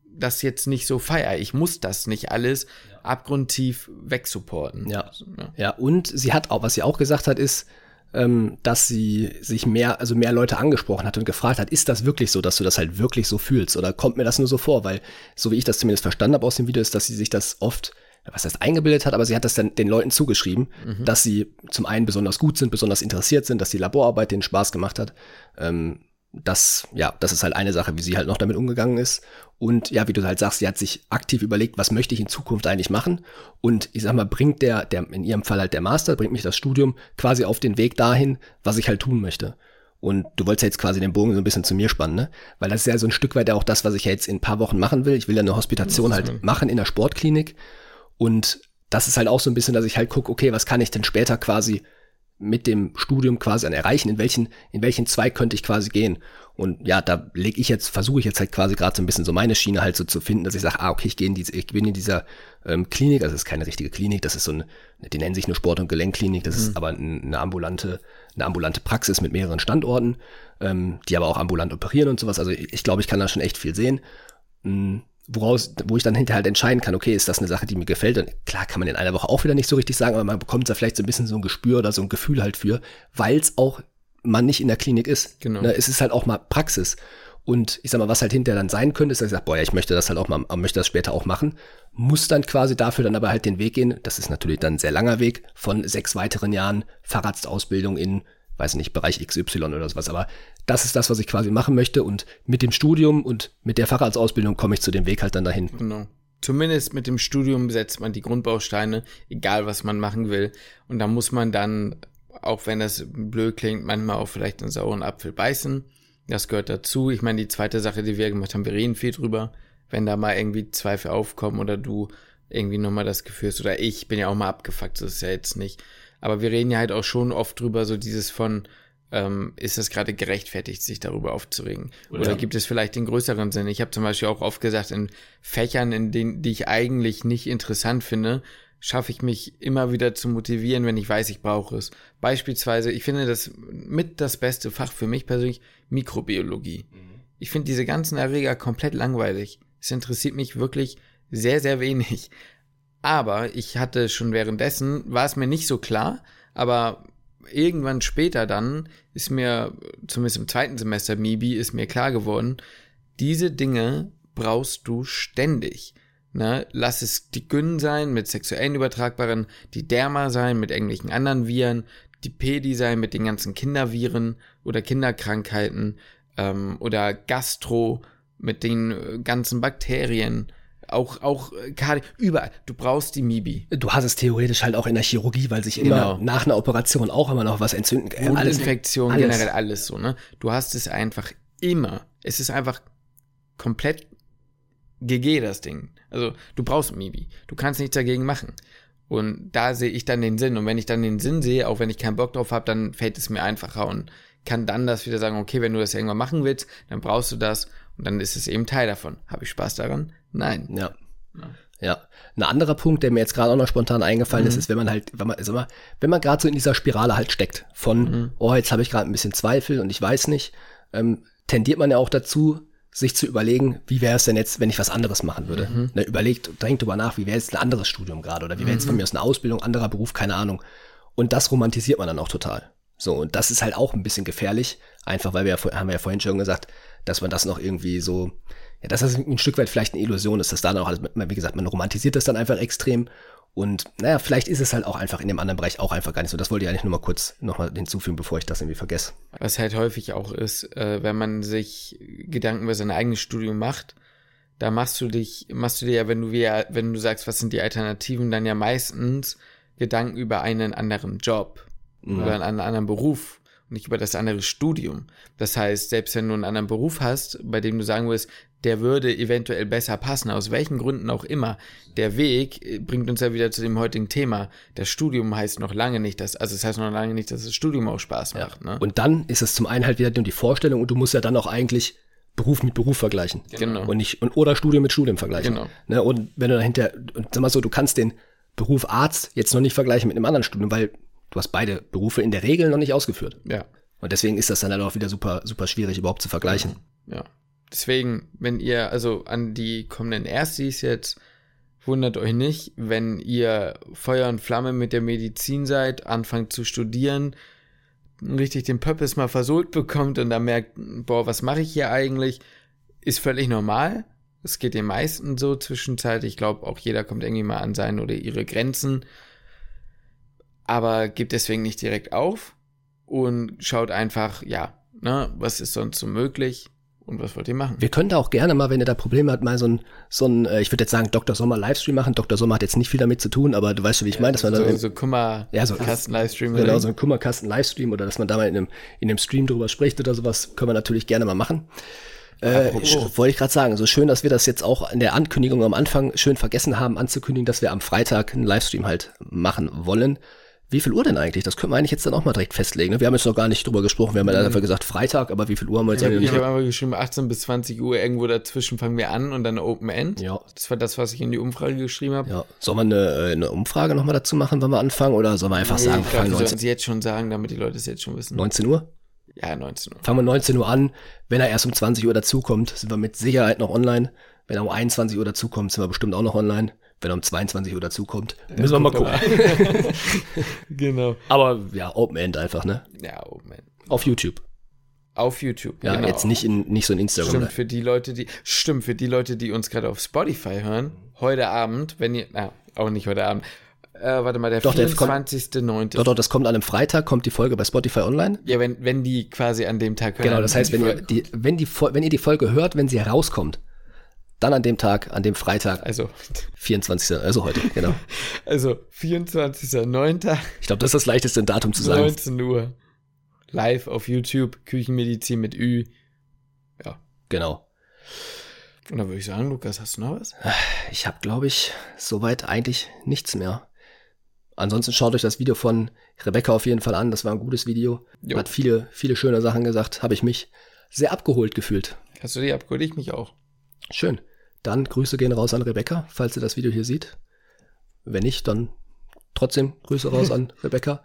S2: das jetzt nicht so feier. Ich muss das nicht alles abgrundtief wegsupporten.
S1: Ja.
S2: So, ne?
S1: ja. Und sie hat auch, was sie auch gesagt hat, ist, dass sie sich mehr, also mehr Leute angesprochen hat und gefragt hat, ist das wirklich so, dass du das halt wirklich so fühlst oder kommt mir das nur so vor? Weil, so wie ich das zumindest verstanden habe aus dem Video, ist, dass sie sich das oft, was heißt eingebildet hat, aber sie hat das dann den Leuten zugeschrieben, dass sie zum einen besonders gut sind, besonders interessiert sind, dass die Laborarbeit denen Spaß gemacht hat. Ähm, das, ja, das ist halt eine Sache, wie sie halt noch damit umgegangen ist. Und ja, wie du halt sagst, sie hat sich aktiv überlegt, was möchte ich in Zukunft eigentlich machen. Und ich sag mal, bringt der, der, in ihrem Fall halt der Master, bringt mich das Studium quasi auf den Weg dahin, was ich halt tun möchte. Und du wolltest ja jetzt quasi den Bogen so ein bisschen zu mir spannen, ne? Weil das ist ja so ein Stück weit auch das, was ich ja jetzt in ein paar Wochen machen will. Ich will ja eine Hospitation halt machen in der Sportklinik. Und das ist halt auch so ein bisschen, dass ich halt gucke, okay, was kann ich denn später quasi mit dem Studium quasi an erreichen, in welchen, in welchen Zweig könnte ich quasi gehen. Und ja, da lege ich jetzt, versuche ich jetzt halt quasi gerade so ein bisschen so meine Schiene halt so zu finden, dass ich sage, ah, okay, ich gehe in diese, ich bin in dieser ähm, Klinik, also das ist keine richtige Klinik, das ist so eine, die nennen sich eine Sport- und Gelenkklinik, das ist aber ein- eine ambulante, eine ambulante Praxis mit mehreren Standorten, ähm, die aber auch ambulant operieren und sowas. Also ich, ich glaube, ich kann da schon echt viel sehen. Mm, woraus, wo ich dann hinterher halt entscheiden kann, okay, ist das eine Sache, die mir gefällt? Und klar kann man in einer Woche auch wieder nicht so richtig sagen, aber man bekommt da vielleicht so ein bisschen so ein Gespür oder so ein Gefühl halt für, weil es auch man nicht in der Klinik ist.
S2: Genau.
S1: Ne, es ist halt auch mal Praxis. Und ich sag mal, was halt hinterher dann sein könnte, ist, dass ich sage, boah, ja, ich möchte das halt auch mal, möchte das später auch machen, muss dann quasi dafür dann aber halt den Weg gehen, das ist natürlich dann ein sehr langer Weg, von sechs weiteren Jahren Fahrradsausbildung in, weiß nicht, Bereich XY oder sowas, aber das ist das, was ich quasi machen möchte und mit dem Studium und mit der Fahrradsausbildung komme ich zu dem Weg halt dann dahin.
S2: Genau. Zumindest mit dem Studium setzt man die Grundbausteine, egal was man machen will. Und da muss man dann, auch wenn das blöd klingt, manchmal auch vielleicht einen sauren Apfel beißen. Das gehört dazu. Ich meine, die zweite Sache, die wir gemacht haben, wir reden viel drüber. Wenn da mal irgendwie Zweifel aufkommen oder du irgendwie nochmal das Gefühl hast, oder ich bin ja auch mal abgefuckt, so ist ja jetzt nicht. Aber wir reden ja halt auch schon oft drüber, so dieses von, ähm, ist das gerade gerechtfertigt, sich darüber aufzuregen? Oder, Oder gibt es vielleicht den größeren Sinn? Ich habe zum Beispiel auch oft gesagt, in Fächern, in denen, die ich eigentlich nicht interessant finde, schaffe ich mich immer wieder zu motivieren, wenn ich weiß, ich brauche es. Beispielsweise, ich finde das mit das beste Fach für mich persönlich Mikrobiologie. Mhm. Ich finde diese ganzen Erreger komplett langweilig. Es interessiert mich wirklich sehr, sehr wenig. Aber ich hatte schon währenddessen, war es mir nicht so klar, aber irgendwann später dann ist mir, zumindest im zweiten Semester MIBI, ist mir klar geworden, diese Dinge brauchst du ständig. Ne? Lass es die Gyn sein mit sexuellen übertragbaren, die Derma sein mit irgendwelchen anderen Viren, die Pedi sein mit den ganzen Kinderviren oder Kinderkrankheiten ähm, oder Gastro mit den äh, ganzen Bakterien auch, auch Kardie, äh, überall. Du brauchst die Mibi.
S1: Du hast es theoretisch halt auch in der Chirurgie, weil sich immer genau. nach einer Operation auch immer noch was entzünden
S2: kann. Infektion, generell alles so, ne? Du hast es einfach immer. Es ist einfach komplett GG, das Ding. Also, du brauchst Mibi. Du kannst nichts dagegen machen. Und da sehe ich dann den Sinn. Und wenn ich dann den Sinn sehe, auch wenn ich keinen Bock drauf habe, dann fällt es mir einfacher und kann dann das wieder sagen, okay, wenn du das irgendwann machen willst, dann brauchst du das und dann ist es eben Teil davon. Habe ich Spaß daran? Nein.
S1: Ja. ja. Ja, ein anderer Punkt, der mir jetzt gerade auch noch spontan eingefallen mhm. ist, ist, wenn man halt, wenn man, sag mal, wenn man gerade so in dieser Spirale halt steckt, von, mhm. oh, jetzt habe ich gerade ein bisschen Zweifel und ich weiß nicht, ähm, tendiert man ja auch dazu, sich zu überlegen, wie wäre es denn jetzt, wenn ich was anderes machen würde. Mhm. Ne, überlegt, denkt drüber nach, wie wäre jetzt ein anderes Studium gerade oder wie wäre jetzt von mhm. mir aus eine Ausbildung, anderer Beruf, keine Ahnung. Und das romantisiert man dann auch total. So, und das ist halt auch ein bisschen gefährlich, einfach weil wir haben wir ja vorhin schon gesagt, dass man das noch irgendwie so, ja, dass das ein Stück weit vielleicht eine Illusion ist, dass da auch, wie gesagt, man romantisiert das dann einfach extrem und naja, vielleicht ist es halt auch einfach in dem anderen Bereich auch einfach gar nicht so. Das wollte ich eigentlich nur mal kurz nochmal hinzufügen, bevor ich das irgendwie vergesse.
S2: Was halt häufig auch ist, äh, wenn man sich Gedanken über sein eigenes Studium macht, da machst du dich, machst du dir ja, wenn du wenn du sagst, was sind die Alternativen, dann ja meistens Gedanken über einen anderen Job mhm. oder einen anderen Beruf und nicht über das andere Studium. Das heißt, selbst wenn du einen anderen Beruf hast, bei dem du sagen wirst, der würde eventuell besser passen, aus welchen Gründen auch immer, der Weg äh, bringt uns ja wieder zu dem heutigen Thema. Das Studium heißt noch lange nicht, dass, also es das heißt noch lange nicht, dass das Studium auch Spaß macht. Ja. Ne?
S1: Und dann ist es zum einen halt wieder nur die Vorstellung und du musst ja dann auch eigentlich Beruf mit Beruf vergleichen.
S2: Genau.
S1: Und nicht, und, oder Studium mit Studium vergleichen. Genau. Ne? Und wenn du dahinter, und sag mal so, du kannst den Beruf Arzt jetzt noch nicht vergleichen mit einem anderen Studium, weil du hast beide Berufe in der Regel noch nicht ausgeführt.
S2: Ja.
S1: Und deswegen ist das dann halt auch wieder super, super schwierig überhaupt zu vergleichen.
S2: Ja. Deswegen, wenn ihr, also an die kommenden Erstis jetzt, wundert euch nicht, wenn ihr Feuer und Flamme mit der Medizin seid, anfangt zu studieren, richtig den Purpose mal versohlt bekommt und dann merkt, boah, was mache ich hier eigentlich, ist völlig normal. Es geht den meisten so zwischenzeitlich. Ich glaube, auch jeder kommt irgendwie mal an seine oder ihre Grenzen. Aber gibt deswegen nicht direkt auf und schaut einfach, ja, ne, was ist sonst so möglich und was wollt ihr machen?
S1: Wir können da auch gerne mal, wenn ihr da Probleme habt, mal so ein, so ein äh, ich würde jetzt sagen, Dr. Sommer Livestream machen. Dr. Sommer hat jetzt nicht viel damit zu tun, aber du weißt schon, wie ich ja, meine, dass man
S2: so,
S1: dann.
S2: So Kummerkasten ja, so, Livestream.
S1: Genau, so ein Kummerkasten Livestream oder dass man da mal in einem, in einem Stream drüber spricht oder sowas, können wir natürlich gerne mal machen. Äh, wollte ich gerade sagen, so schön, dass wir das jetzt auch in der Ankündigung am Anfang schön vergessen haben anzukündigen, dass wir am Freitag einen Livestream halt machen wollen. Wie viel Uhr denn eigentlich? Das können wir eigentlich jetzt dann auch mal direkt festlegen. Ne? Wir haben jetzt noch gar nicht drüber gesprochen. Wir haben ja mhm. einfach gesagt Freitag, aber wie viel Uhr haben wir jetzt
S2: ja, eigentlich? Ich habe einfach geschrieben 18 bis 20 Uhr. Irgendwo dazwischen fangen wir an und dann Open End.
S1: Ja.
S2: Das war das, was ich in die Umfrage geschrieben habe.
S1: Ja. Sollen wir eine, äh, eine Umfrage nochmal dazu machen, wenn wir anfangen? Oder sollen wir einfach nee, sagen,
S2: wir fangen 19 Sie jetzt schon sagen, damit die Leute es jetzt schon wissen.
S1: 19 Uhr?
S2: Ja, 19 Uhr.
S1: Fangen wir 19 Uhr an. Wenn er erst um 20 Uhr dazukommt, sind wir mit Sicherheit noch online. Wenn er um 21 Uhr dazukommt, sind wir bestimmt auch noch online wenn er um 22 Uhr dazukommt. Müssen wir mal gucken.
S2: genau.
S1: Aber ja, Open End einfach, ne?
S2: Ja, Open End.
S1: Auf YouTube.
S2: Auf YouTube.
S1: Ja, genau. jetzt nicht in nicht so in Instagram.
S2: Stimmt für die Leute, die stimmt für die Leute, die uns gerade auf Spotify hören. Heute Abend, wenn ihr, na, auch nicht heute Abend. Äh, warte mal, der 24.9.
S1: Doch, doch, das kommt an einem Freitag, kommt die Folge bei Spotify online.
S2: Ja, wenn, wenn die quasi an dem Tag
S1: hören. Genau, das heißt, wenn ihr, die, wenn, die, wenn ihr die Folge hört, wenn sie herauskommt, dann an dem Tag, an dem Freitag.
S2: Also
S1: 24. Also heute, genau.
S2: Also 24.09.
S1: Ich glaube, das ist das leichteste Datum zu sagen.
S2: 19 Uhr. Live auf YouTube, Küchenmedizin mit Ü. Ja.
S1: Genau.
S2: Und dann würde ich sagen, Lukas, hast du noch was?
S1: Ich habe, glaube ich, soweit eigentlich nichts mehr. ansonsten schaut euch das Video von Rebecca auf jeden Fall an. Das war ein gutes Video.
S2: Jo.
S1: Hat viele, viele schöne Sachen gesagt. Habe ich mich sehr abgeholt gefühlt.
S2: Hast du die abgeholt? Ich mich auch.
S1: Schön. Dann Grüße gehen raus an Rebecca, falls sie das Video hier sieht. Wenn nicht, dann trotzdem Grüße raus an Rebecca.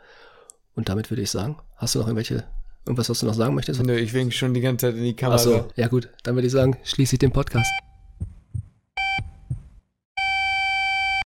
S1: Und damit würde ich sagen, hast du noch irgendwelche, irgendwas, was du noch sagen möchtest?
S2: Nö, ich wink schon die ganze Zeit in die Kamera.
S1: Achso, ja gut, dann würde ich sagen, schließe ich den Podcast.